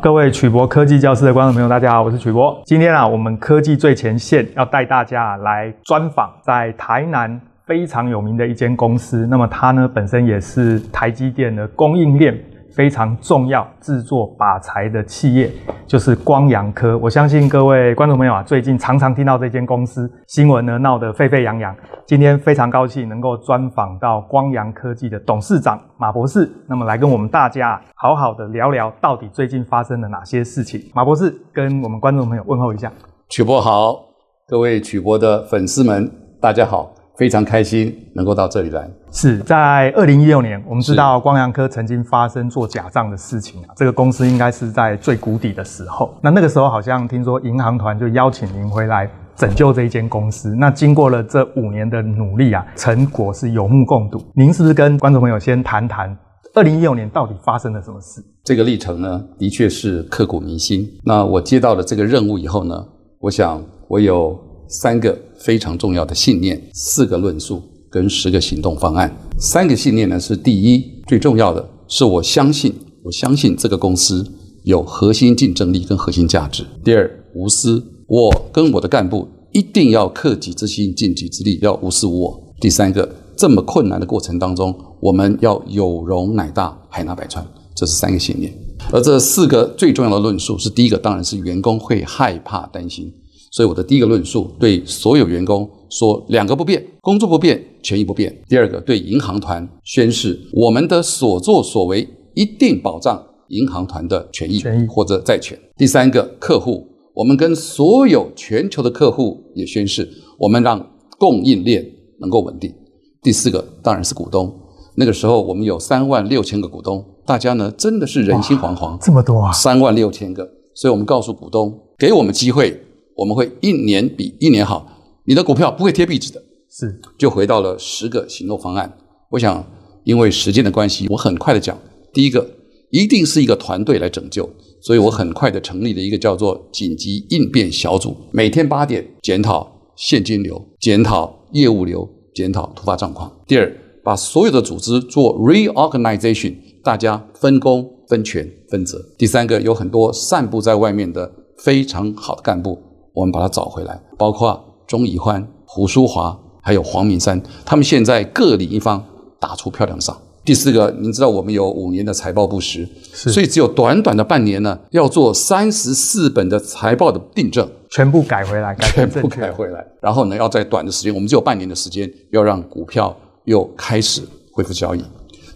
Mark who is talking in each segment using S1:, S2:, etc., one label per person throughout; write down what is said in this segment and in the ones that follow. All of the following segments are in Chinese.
S1: 各位曲博科技教室的观众朋友，大家好，我是曲博。今天啊，我们科技最前线要带大家来专访在台南非常有名的一间公司。那么它呢，本身也是台积电的供应链。非常重要制作靶材的企业就是光扬科。我相信各位观众朋友啊，最近常常听到这间公司新闻呢，闹得沸沸扬扬。今天非常高兴能够专访到光扬科技的董事长马博士，那么来跟我们大家好好的聊聊，到底最近发生了哪些事情。马博士跟我们观众朋友问候一下。
S2: 曲博好，各位曲博的粉丝们，大家好。非常开心能够到这里来。
S1: 是在二零一六年，我们知道光阳科曾经发生做假账的事情啊。这个公司应该是在最谷底的时候。那那个时候好像听说银行团就邀请您回来拯救这一间公司。那经过了这五年的努力啊，成果是有目共睹。您是不是跟观众朋友先谈谈二零一六年到底发生了什么事？
S2: 这个历程呢，的确是刻骨铭心。那我接到了这个任务以后呢，我想我有。三个非常重要的信念，四个论述跟十个行动方案。三个信念呢，是第一，最重要的是我相信，我相信这个公司有核心竞争力跟核心价值。第二，无私，我跟我的干部一定要克己之心，尽己之力，要无私无我。第三个，这么困难的过程当中，我们要有容乃大，海纳百川，这是三个信念。而这四个最重要的论述是：第一个，当然是员工会害怕担心。所以我的第一个论述对所有员工说：两个不变，工作不变，权益不变。第二个对银行团宣誓，我们的所作所为一定保障银行团的权益或者债权。第三个客户，我们跟所有全球的客户也宣誓，我们让供应链能够稳定。第四个当然是股东，那个时候我们有三万六千个股东，大家呢真的是人心惶惶，
S1: 这么多啊，
S2: 三万六千个，所以我们告诉股东，给我们机会。我们会一年比一年好，你的股票不会贴壁纸的。
S1: 是，
S2: 就回到了十个行动方案。我想，因为时间的关系，我很快的讲。第一个，一定是一个团队来拯救，所以我很快的成立了一个叫做紧急应变小组，每天八点检讨现金流、检讨业务流、检讨突发状况。第二，把所有的组织做 reorganization，大家分工、分权、分责。第三个，有很多散布在外面的非常好的干部。我们把它找回来，包括钟宜欢、胡淑华，还有黄明山，他们现在各领一方，打出漂亮仗。第四个，您知道我们有五年的财报不实，所以只有短短的半年呢，要做三十四本的财报的订正，
S1: 全部改回来，改
S2: 全部改回来。然后呢，要在短的时间，我们只有半年的时间，要让股票又开始恢复交易。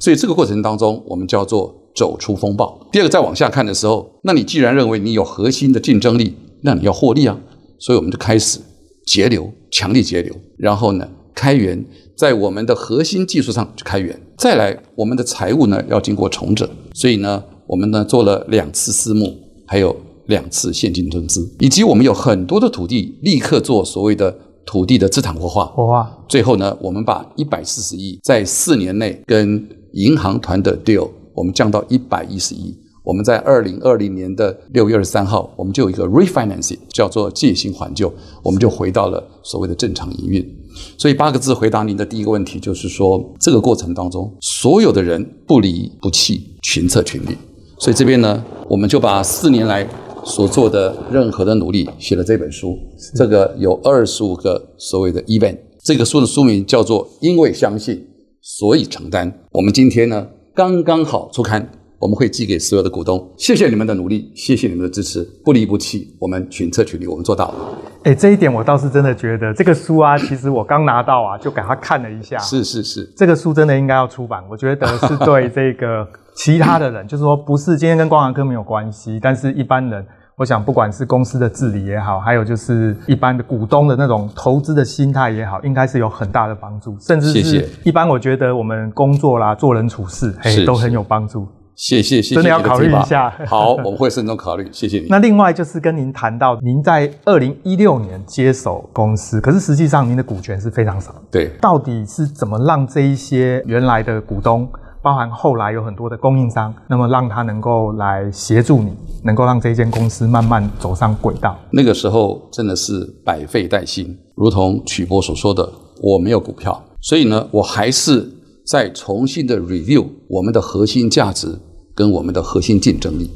S2: 所以这个过程当中，我们叫做走出风暴。第二个，再往下看的时候，那你既然认为你有核心的竞争力，那你要获利啊。所以我们就开始节流，强力节流，然后呢，开源，在我们的核心技术上去开源。再来，我们的财务呢要经过重整，所以呢，我们呢做了两次私募，还有两次现金增资，以及我们有很多的土地，立刻做所谓的土地的资产活化。
S1: 活化。
S2: 最后呢，我们把一百四十亿在四年内跟银行团的 deal，我们降到一百一十亿。我们在二零二零年的六月二十三号，我们就有一个 refinancing，叫做借新还旧，我们就回到了所谓的正常营运。所以八个字回答您的第一个问题，就是说这个过程当中，所有的人不离不弃，群策群力。所以这边呢，我们就把四年来所做的任何的努力写了这本书。这个有二十五个所谓的 event，这个书的书名叫做《因为相信，所以承担》。我们今天呢，刚刚好出刊。我们会寄给所有的股东，谢谢你们的努力，谢谢你们的支持，不离不弃，我们群策群力，我们做到了。
S1: 哎，这一点我倒是真的觉得，这个书啊，其实我刚拿到啊，就给他看了一下。
S2: 是是是，
S1: 这个书真的应该要出版。我觉得是对这个其他的人，就是说不是今天跟光扬科没有关系，但是一般人，我想不管是公司的治理也好，还有就是一般的股东的那种投资的心态也好，应该是有很大的帮助，甚至是一般我觉得我们工作啦、做人处事，嘿，都很有帮助。
S2: 谢谢谢谢，
S1: 真的要考虑一下。
S2: 好，我们会慎重考虑。谢谢你。
S1: 那另外就是跟您谈到，您在二零一六年接手公司，可是实际上您的股权是非常少。
S2: 对。
S1: 到底是怎么让这一些原来的股东，包含后来有很多的供应商，那么让他能够来协助你，能够让这间公司慢慢走上轨道？
S2: 那个时候真的是百废待兴，如同曲波所说的，我没有股票，所以呢，我还是。再重新的 review 我们的核心价值跟我们的核心竞争力。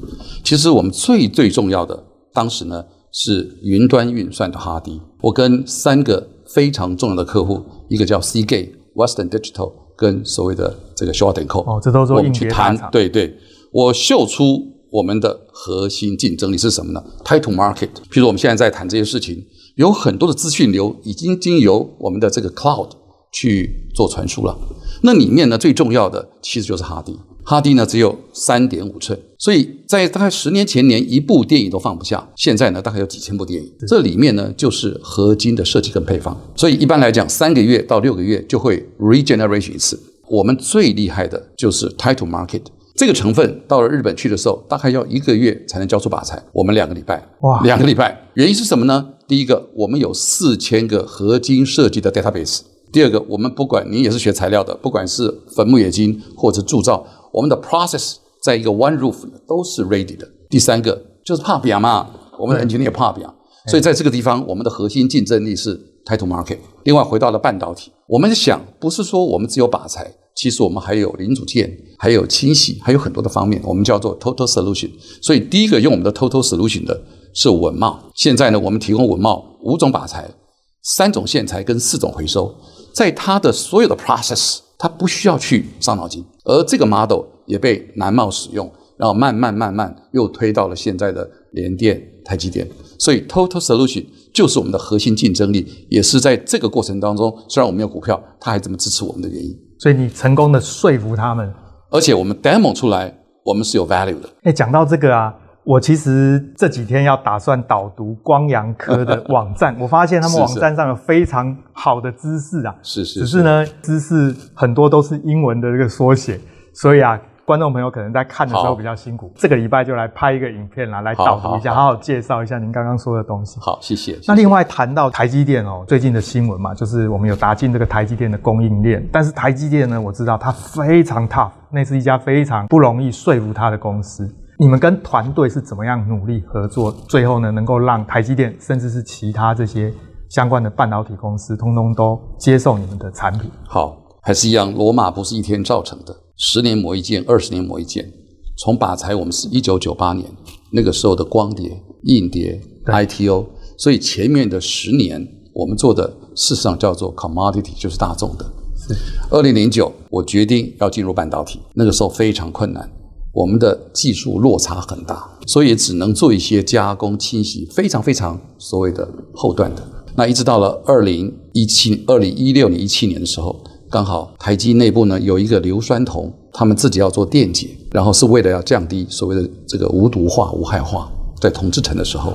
S2: 其实我们最最重要的，当时呢是云端运算的哈迪。我跟三个非常重要的客户，一个叫 Seagate、Western Digital，跟所谓的这个 Schott & Co。
S1: 哦，这都是我们去谈。
S2: 对对，我秀出我们的核心竞争力是什么呢？Time to market。譬如我们现在在谈这些事情，有很多的资讯流已经经由我们的这个 cloud 去做传输了。那里面呢，最重要的其实就是哈迪。哈迪呢只有三点五寸，所以在大概十年前，连一部电影都放不下。现在呢，大概有几千部电影。这里面呢，就是合金的设计跟配方。所以一般来讲，三个月到六个月就会 regeneration 一次。我们最厉害的就是 title market 这个成分，到了日本去的时候，大概要一个月才能交出靶材。我们两个礼拜，哇，两个礼拜。原因是什么呢？第一个，我们有四千个合金设计的 database。第二个，我们不管你也是学材料的，不管是粉木冶金或者铸造，我们的 process 在一个 one roof 都是 ready 的。第三个就是怕表嘛，我们的 engineer 也怕表，所以在这个地方，我们的核心竞争力是 title market。另外回到了半导体，我们想不是说我们只有靶材，其实我们还有零组件，还有清洗，还有很多的方面，我们叫做 total solution。所以第一个用我们的 total solution 的是文茂。现在呢，我们提供文茂五种靶材，三种线材跟四种回收。在它的所有的 process，它不需要去伤脑筋，而这个 model 也被南茂使用，然后慢慢慢慢又推到了现在的联电、台积电，所以 total solution 就是我们的核心竞争力，也是在这个过程当中，虽然我们有股票，它还这么支持我们的原因。
S1: 所以你成功的说服他们，
S2: 而且我们 demo 出来，我们是有 value 的。
S1: 哎，讲到这个啊。我其实这几天要打算导读光阳科的网站，我发现他们网站上有非常好的知识啊，
S2: 是是，
S1: 只是呢，知识很多都是英文的这个缩写，所以啊，观众朋友可能在看的时候比较辛苦。这个礼拜就来拍一个影片啦，来导读一下，好好介绍一下您刚刚说的东西。
S2: 好，谢谢。
S1: 那另外谈到台积电哦，最近的新闻嘛，就是我们有打进这个台积电的供应链，但是台积电呢，我知道它非常 tough，那是一家非常不容易说服它的公司。你们跟团队是怎么样努力合作，最后呢，能够让台积电甚至是其他这些相关的半导体公司，通通都接受你们的产品？
S2: 好，还是一样，罗马不是一天造成的，十年磨一剑，二十年磨一剑。从把材，我们是一九九八年那个时候的光碟、硬碟、ITO，所以前面的十年我们做的事实上叫做 commodity，就是大众的。是。二零零九，我决定要进入半导体，那个时候非常困难。我们的技术落差很大，所以只能做一些加工、清洗，非常非常所谓的后段的。那一直到了二零一七、二零一六年、一七年的时候，刚好台积内部呢有一个硫酸铜，他们自己要做电解，然后是为了要降低所谓的这个无毒化、无害化，在铜制程的时候，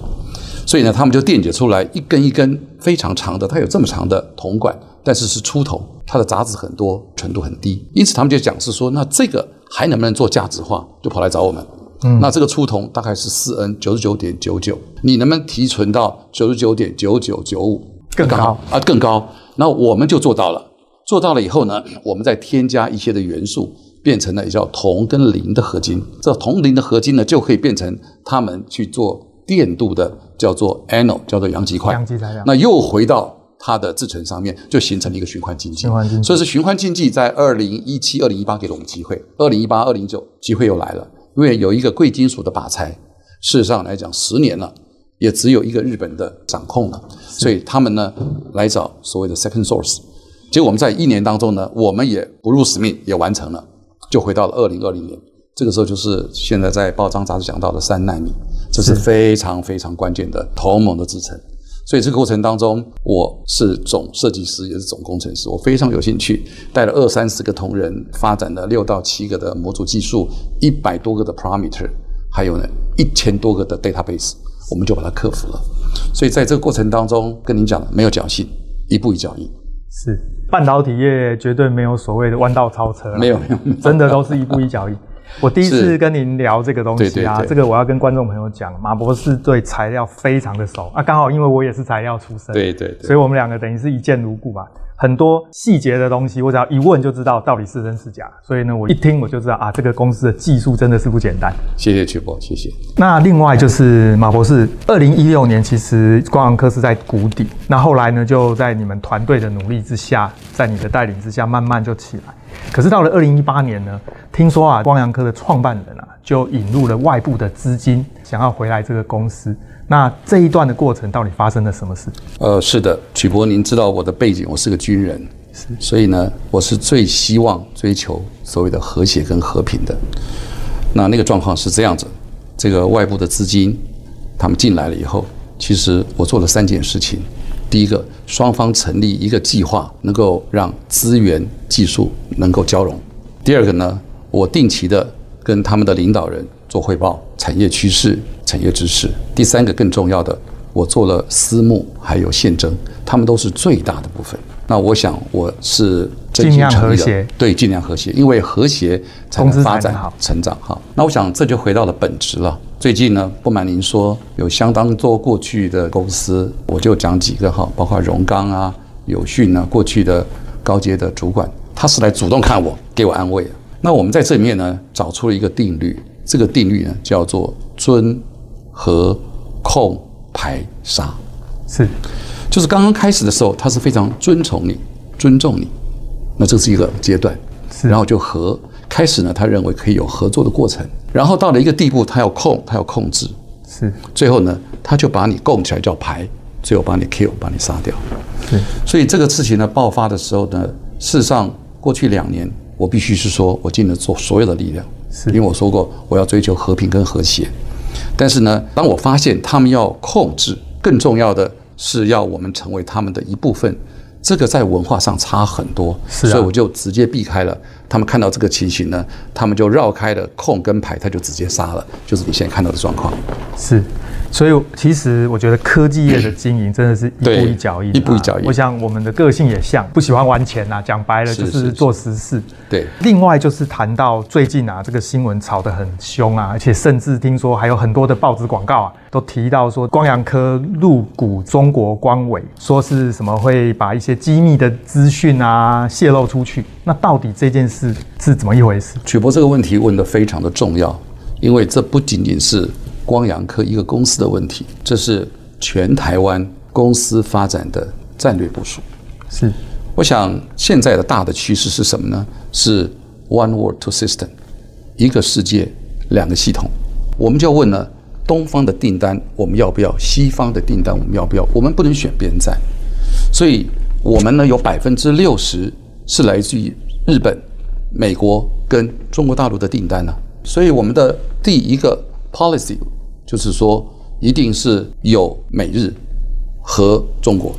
S2: 所以呢，他们就电解出来一根一根非常长的，它有这么长的铜管，但是是粗铜，它的杂质很多，纯度很低，因此他们就讲是说，那这个。还能不能做价值化？就跑来找我们。嗯，那这个粗铜大概是四 N 九十九点九九，你能不能提纯到九十九点九九九五？
S1: 更高
S2: 啊，更高。那我们就做到了。做到了以后呢，我们再添加一些的元素，变成了也叫铜跟磷的合金。这铜磷的合金呢，就可以变成他们去做电镀的，叫做 anode，叫做阳极块。
S1: 阳极材料。
S2: 那又回到。它的制程上面就形成了一个循环经济，
S1: 循环经济，
S2: 所以是循环经济在二零一七、二零一八给了我们机会，二零一八、二零一九机会又来了，因为有一个贵金属的靶材，事实上来讲十年了，也只有一个日本的掌控了，所以他们呢来找所谓的 second source，结果我们在一年当中呢，我们也不辱使命，也完成了，就回到了二零二零年，这个时候就是现在在报章杂志讲到的三纳米，这是。非常非常关键的同盟的制程。所以这个过程当中，我是总设计师，也是总工程师。我非常有兴趣，带了二三十个同仁，发展了六到七个的模组技术，一百多个的 parameter，还有呢一千多个的 database，我们就把它克服了。所以在这个过程当中，跟您讲，没有侥幸，一步一脚印。
S1: 是半导体业绝对没有所谓的弯道超车，
S2: 没有没有，
S1: 真的都是一步一脚印。我第一次跟您聊这个东西啊，
S2: 对对对，
S1: 这个我要跟观众朋友讲，马博士对材料非常的熟啊，刚好因为我也是材料出身，
S2: 对对，对，
S1: 所以我们两个等于是一见如故吧。很多细节的东西，我只要一问就知道到底是真是假。所以呢，我一听我就知道啊，这个公司的技术真的是不简单。
S2: 谢谢曲博，谢谢。
S1: 那另外就是马博士，二零一六年其实光阳科是在谷底，那后来呢，就在你们团队的努力之下，在你的带领之下，慢慢就起来。可是到了二零一八年呢，听说啊，光阳科的创办人啊，就引入了外部的资金，想要回来这个公司。那这一段的过程到底发生了什么事？
S2: 呃，是的，曲博，您知道我的背景，我是个军人，所以呢，我是最希望追求所谓的和谐跟和平的。那那个状况是这样子，这个外部的资金他们进来了以后，其实我做了三件事情。第一个，双方成立一个计划，能够让资源、技术能够交融。第二个呢，我定期的跟他们的领导人做汇报，产业趋势、产业知识。第三个更重要的，我做了私募还有现征，他们都是最大的部分。那我想我是
S1: 尽量和谐，
S2: 对，尽量和谐，因为和谐才能发展、成长哈。那我想这就回到了本质了。最近呢，不瞒您说，有相当多过去的公司，我就讲几个哈，包括荣刚啊、友讯啊，过去的高阶的主管，他是来主动看我，给我安慰。那我们在这里面呢，找出了一个定律，这个定律呢叫做尊、和、控、排、杀，
S1: 是。
S2: 就是刚刚开始的时候，他是非常尊崇你、尊重你，那这是一个阶段，是。然后就和开始呢，他认为可以有合作的过程，然后到了一个地步，他要控，他要控制，
S1: 是，
S2: 最后呢，他就把你供起来叫排，最后把你 kill，把你杀掉，
S1: 对，
S2: 所以这个事情呢爆发的时候呢，事实上过去两年，我必须是说我尽了做所有的力量，是因为我说过我要追求和平跟和谐，但是呢，当我发现他们要控制，更重要的。是要我们成为他们的一部分，这个在文化上差很多，所以我就直接避开了。他们看到这个情形呢，他们就绕开了控跟排，他就直接杀了，就是你现在看到的状况。
S1: 是。所以，其实我觉得科技业的经营真的是一步一脚印，啊，
S2: 一步一脚印。
S1: 我想我们的个性也像，不喜欢玩钱呐，讲白了就是做实事。
S2: 对。
S1: 另外就是谈到最近啊，这个新闻炒得很凶啊，而且甚至听说还有很多的报纸广告啊，都提到说光阳科入股中国光伟，说是什么会把一些机密的资讯啊泄露出去。那到底这件事是怎么一回事？
S2: 曲博这个问题问得非常的重要，因为这不仅仅是。光阳科一个公司的问题，这是全台湾公司发展的战略部署。
S1: 是，
S2: 我想现在的大的趋势是什么呢？是 One World Two System，一个世界两个系统。我们就要问了：东方的订单我们要不要？西方的订单我们要不要？我们不能选边站。所以，我们呢有百分之六十是来自于日本、美国跟中国大陆的订单呢。所以，我们的第一个。Policy 就是说，一定是有美日和中国，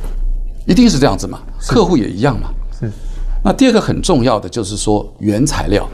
S2: 一定是这样子嘛？客户也一样嘛？
S1: 是。
S2: 那第二个很重要的就是说，原材料，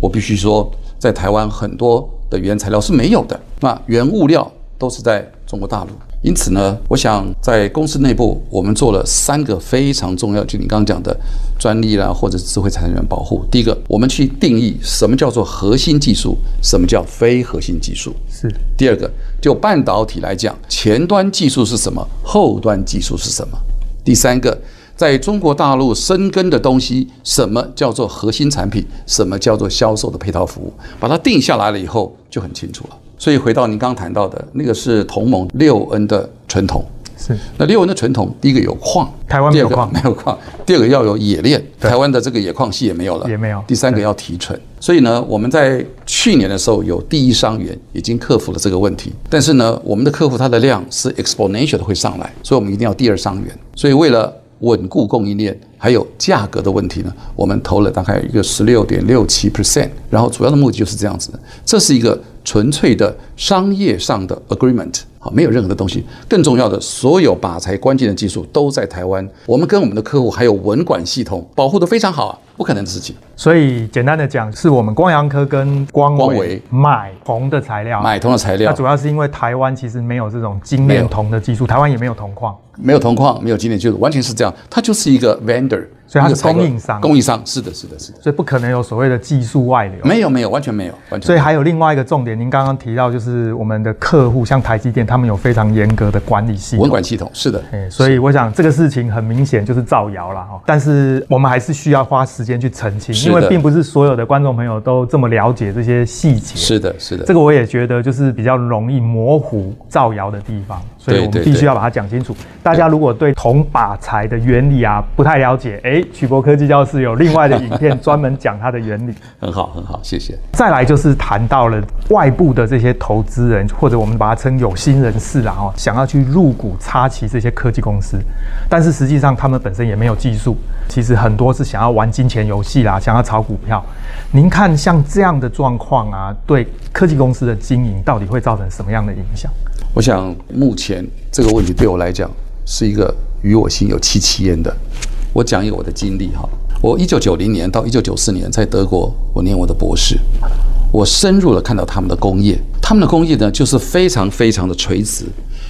S2: 我必须说，在台湾很多的原材料是没有的，那原物料都是在中国大陆。因此呢，我想在公司内部，我们做了三个非常重要，就你刚刚讲的专利啦，或者智慧财产权保护。第一个，我们去定义什么叫做核心技术，什么叫非核心技术。
S1: 是。
S2: 第二个，就半导体来讲，前端技术是什么，后端技术是什么。第三个，在中国大陆生根的东西，什么叫做核心产品，什么叫做销售的配套服务，把它定下来了以后，就很清楚了。所以回到您刚刚谈到的那个是同盟六 N 的纯铜，
S1: 是。
S2: 那六 N 的纯铜，第一个有矿，
S1: 台湾没有矿，
S2: 没有矿；第二个要有冶炼，台湾的这个冶矿系也没有了，
S1: 也没有；
S2: 第三个要提纯。所以呢，我们在去年的时候有第一商源已经克服了这个问题，但是呢，我们的客户它的量是 exponential 的会上来，所以我们一定要第二商源。所以为了稳固供应链，还有价格的问题呢，我们投了大概一个十六点六七 percent，然后主要的目的就是这样子。的，这是一个纯粹的商业上的 agreement，好，没有任何的东西。更重要的，所有靶材关键的技术都在台湾，我们跟我们的客户还有文管系统保护得非常好啊。不可能的事情，
S1: 所以简单的讲，是我们光阳科跟光伟买铜的材料，
S2: 买铜的材料。
S1: 那主要是因为台湾其实没有这种精炼铜的技术，台湾也没有铜矿，
S2: 没有铜矿，没有精炼技术，完全是这样。它就是一个 vendor，
S1: 所以它是供应商，
S2: 供应商是的，是的，是的。
S1: 所以不可能有所谓的技术外流，
S2: 没有，没有，完全没有，完全。
S1: 所以还有另外一个重点，您刚刚提到就是我们的客户，像台积电，他们有非常严格的管理系统，
S2: 文管系统是的。
S1: 哎所以我想这个事情很明显就是造谣了哈，但是我们还是需要花时间去澄清。因为并不是所有的观众朋友都这么了解这些细节。
S2: 是的，是的。
S1: 这个我也觉得就是比较容易模糊造谣的地方。所以我们必须要把它讲清楚。大家如果对铜把材的原理啊不太了解，哎，曲博科技教室有另外的影片专门讲它的原理。
S2: 很好，很好，谢谢。
S1: 再来就是谈到了外部的这些投资人，或者我们把它称有心人士啦，哦，想要去入股插旗这些科技公司，但是实际上他们本身也没有技术，其实很多是想要玩金钱游戏啦，想要炒股票。您看像这样的状况啊，对科技公司的经营到底会造成什么样的影响？
S2: 我想目前这个问题对我来讲是一个与我心有戚戚焉的。我讲一个我的经历哈，我一九九零年到一九九四年在德国，我念我的博士，我深入了看到他们的工业，他们的工业呢就是非常非常的垂直，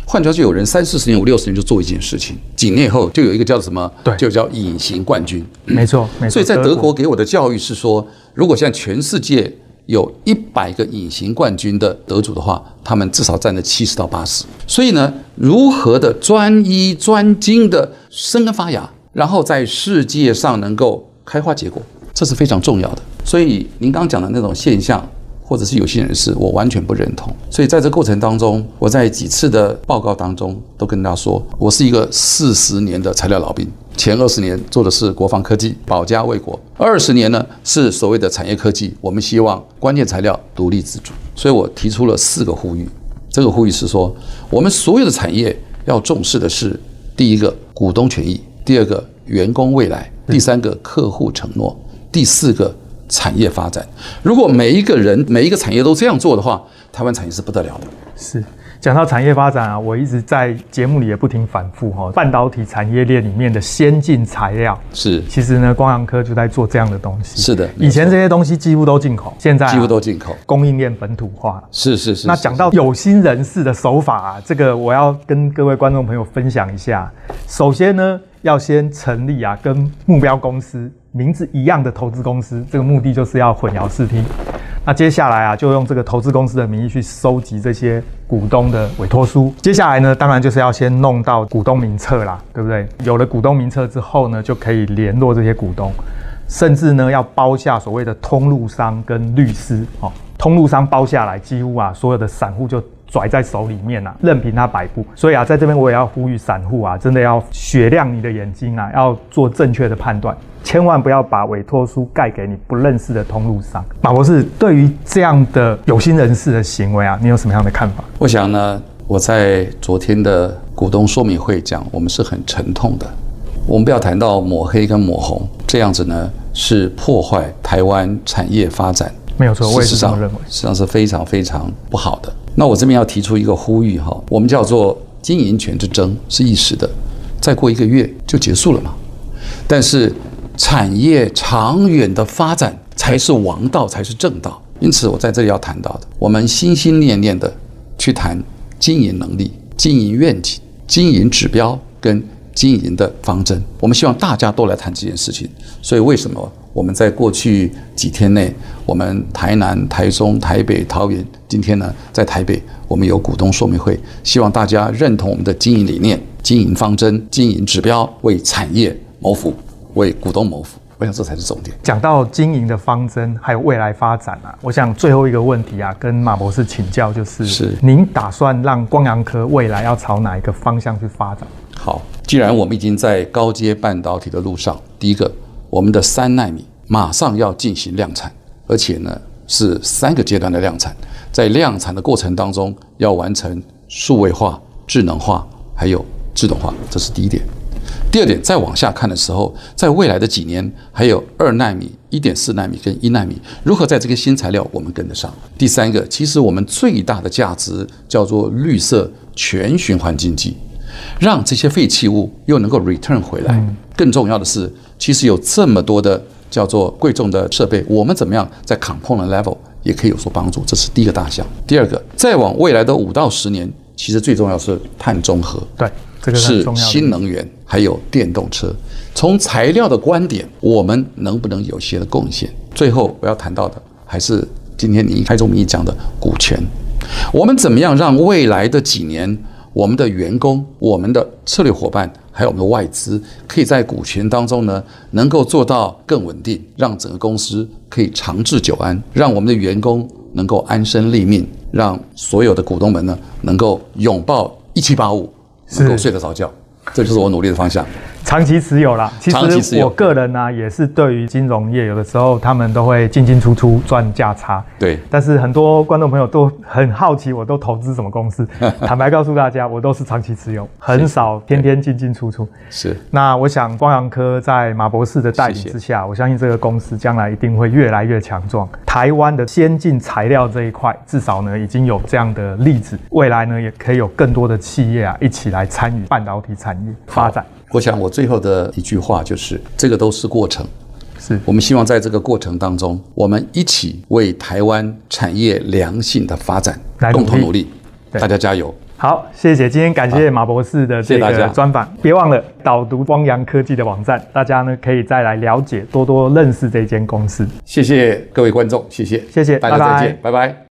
S2: 换句话说，有人三四十年、五六十年就做一件事情，几年以后就有一个叫什么？
S1: 对，
S2: 就叫隐形冠军。
S1: 没错，没错。
S2: 所以在德国给我的教育是说，如果现在全世界有一百个隐形冠军的得主的话，他们至少占了七十到八十。所以呢，如何的专一专精的生根发芽？然后在世界上能够开花结果，这是非常重要的。所以您刚讲的那种现象，或者是有心人士，我完全不认同。所以在这过程当中，我在几次的报告当中都跟大家说，我是一个四十年的材料老兵，前二十年做的是国防科技，保家卫国；二十年呢是所谓的产业科技，我们希望关键材料独立自主。所以我提出了四个呼吁，这个呼吁是说，我们所有的产业要重视的是第一个股东权益。第二个员工未来，第三个客户承诺，第四个产业发展。如果每一个人、每一个产业都这样做的话，台湾产业是不得了的。
S1: 是。讲到产业发展啊，我一直在节目里也不停反复哈，半导体产业链里面的先进材料
S2: 是，
S1: 其实呢，光洋科就在做这样的东西。
S2: 是的，
S1: 以前这些东西几乎都进口，现在、啊、
S2: 几乎都进口，
S1: 供应链本土化。
S2: 是是是。
S1: 那讲到有心人士的手法啊，这个我要跟各位观众朋友分享一下。首先呢，要先成立啊，跟目标公司名字一样的投资公司，这个目的就是要混淆视听。那接下来啊，就用这个投资公司的名义去收集这些股东的委托书。接下来呢，当然就是要先弄到股东名册啦，对不对？有了股东名册之后呢，就可以联络这些股东，甚至呢要包下所谓的通路商跟律师哦。通路商包下来，几乎啊所有的散户就拽在手里面啊，任凭他摆布。所以啊，在这边我也要呼吁散户啊，真的要雪亮你的眼睛啊，要做正确的判断。千万不要把委托书盖给你不认识的通路商。马博士，对于这样的有心人士的行为啊，你有什么样的看法？
S2: 我想呢，我在昨天的股东说明会讲，我们是很沉痛的。我们不要谈到抹黑跟抹红，这样子呢是破坏台湾产业发展。
S1: 没有错，我也是这么认为，
S2: 实际上是非常非常不好的。那我这边要提出一个呼吁哈，我们叫做经营权之争是一时的，再过一个月就结束了嘛。但是。产业长远的发展才是王道，才是正道。因此，我在这里要谈到的，我们心心念念的去谈经营能力、经营愿景、经营指标跟经营的方针。我们希望大家都来谈这件事情。所以，为什么我们在过去几天内，我们台南、台中、台北、桃园，今天呢，在台北，我们有股东说明会，希望大家认同我们的经营理念、经营方针、经营指标，为产业谋福。为股东谋福，我想这才是重点。
S1: 讲到经营的方针，还有未来发展啊，我想最后一个问题啊，跟马博士请教，就是是您打算让光阳科未来要朝哪一个方向去发展？
S2: 好，既然我们已经在高阶半导体的路上，第一个，我们的三纳米马上要进行量产，而且呢是三个阶段的量产，在量产的过程当中要完成数位化、智能化还有自动化，这是第一点。第二点，再往下看的时候，在未来的几年，还有二纳米、一点四纳米跟一纳米，如何在这个新材料我们跟得上？第三个，其实我们最大的价值叫做绿色全循环经济，让这些废弃物又能够 return 回来。更重要的是，其实有这么多的叫做贵重的设备，我们怎么样在 component level 也可以有所帮助？这是第一个大项。第二个，再往未来的五到十年，其实最重要是碳中和。
S1: 对。
S2: 是新能源，还有电动车。从材料的观点，我们能不能有些的贡献？最后我要谈到的，还是今天你开宗明义讲的股权。我们怎么样让未来的几年，我们的员工、我们的策略伙伴，还有我们的外资，可以在股权当中呢，能够做到更稳定，让整个公司可以长治久安，让我们的员工能够安身立命，让所有的股东们呢，能够拥抱。一七八五能够睡得着觉，这就是我努力的方向。
S1: 长期持有啦，其实我个人呢、啊、也是对于金融业，有的时候他们都会进进出出赚价差。
S2: 对，
S1: 但是很多观众朋友都很好奇，我都投资什么公司？坦白告诉大家，我都是长期持有，很少天天进进出出。
S2: 是。
S1: 那我想光阳科在马博士的带领之下，我相信这个公司将来一定会越来越强壮。台湾的先进材料这一块，至少呢已经有这样的例子，未来呢也可以有更多的企业啊一起来参与半导体产业发展。
S2: 我想，我最后的一句话就是：这个都是过程，
S1: 是
S2: 我们希望在这个过程当中，我们一起为台湾产业良性的发展共同努力。大家加油！
S1: 好，谢谢今天感谢马博士的这个专访。别忘了导读光洋科技的网站，大家呢可以再来了解，多多认识这间公司。
S2: 谢谢各位观众，谢谢，
S1: 谢谢，
S2: 大家再见，拜拜。拜拜。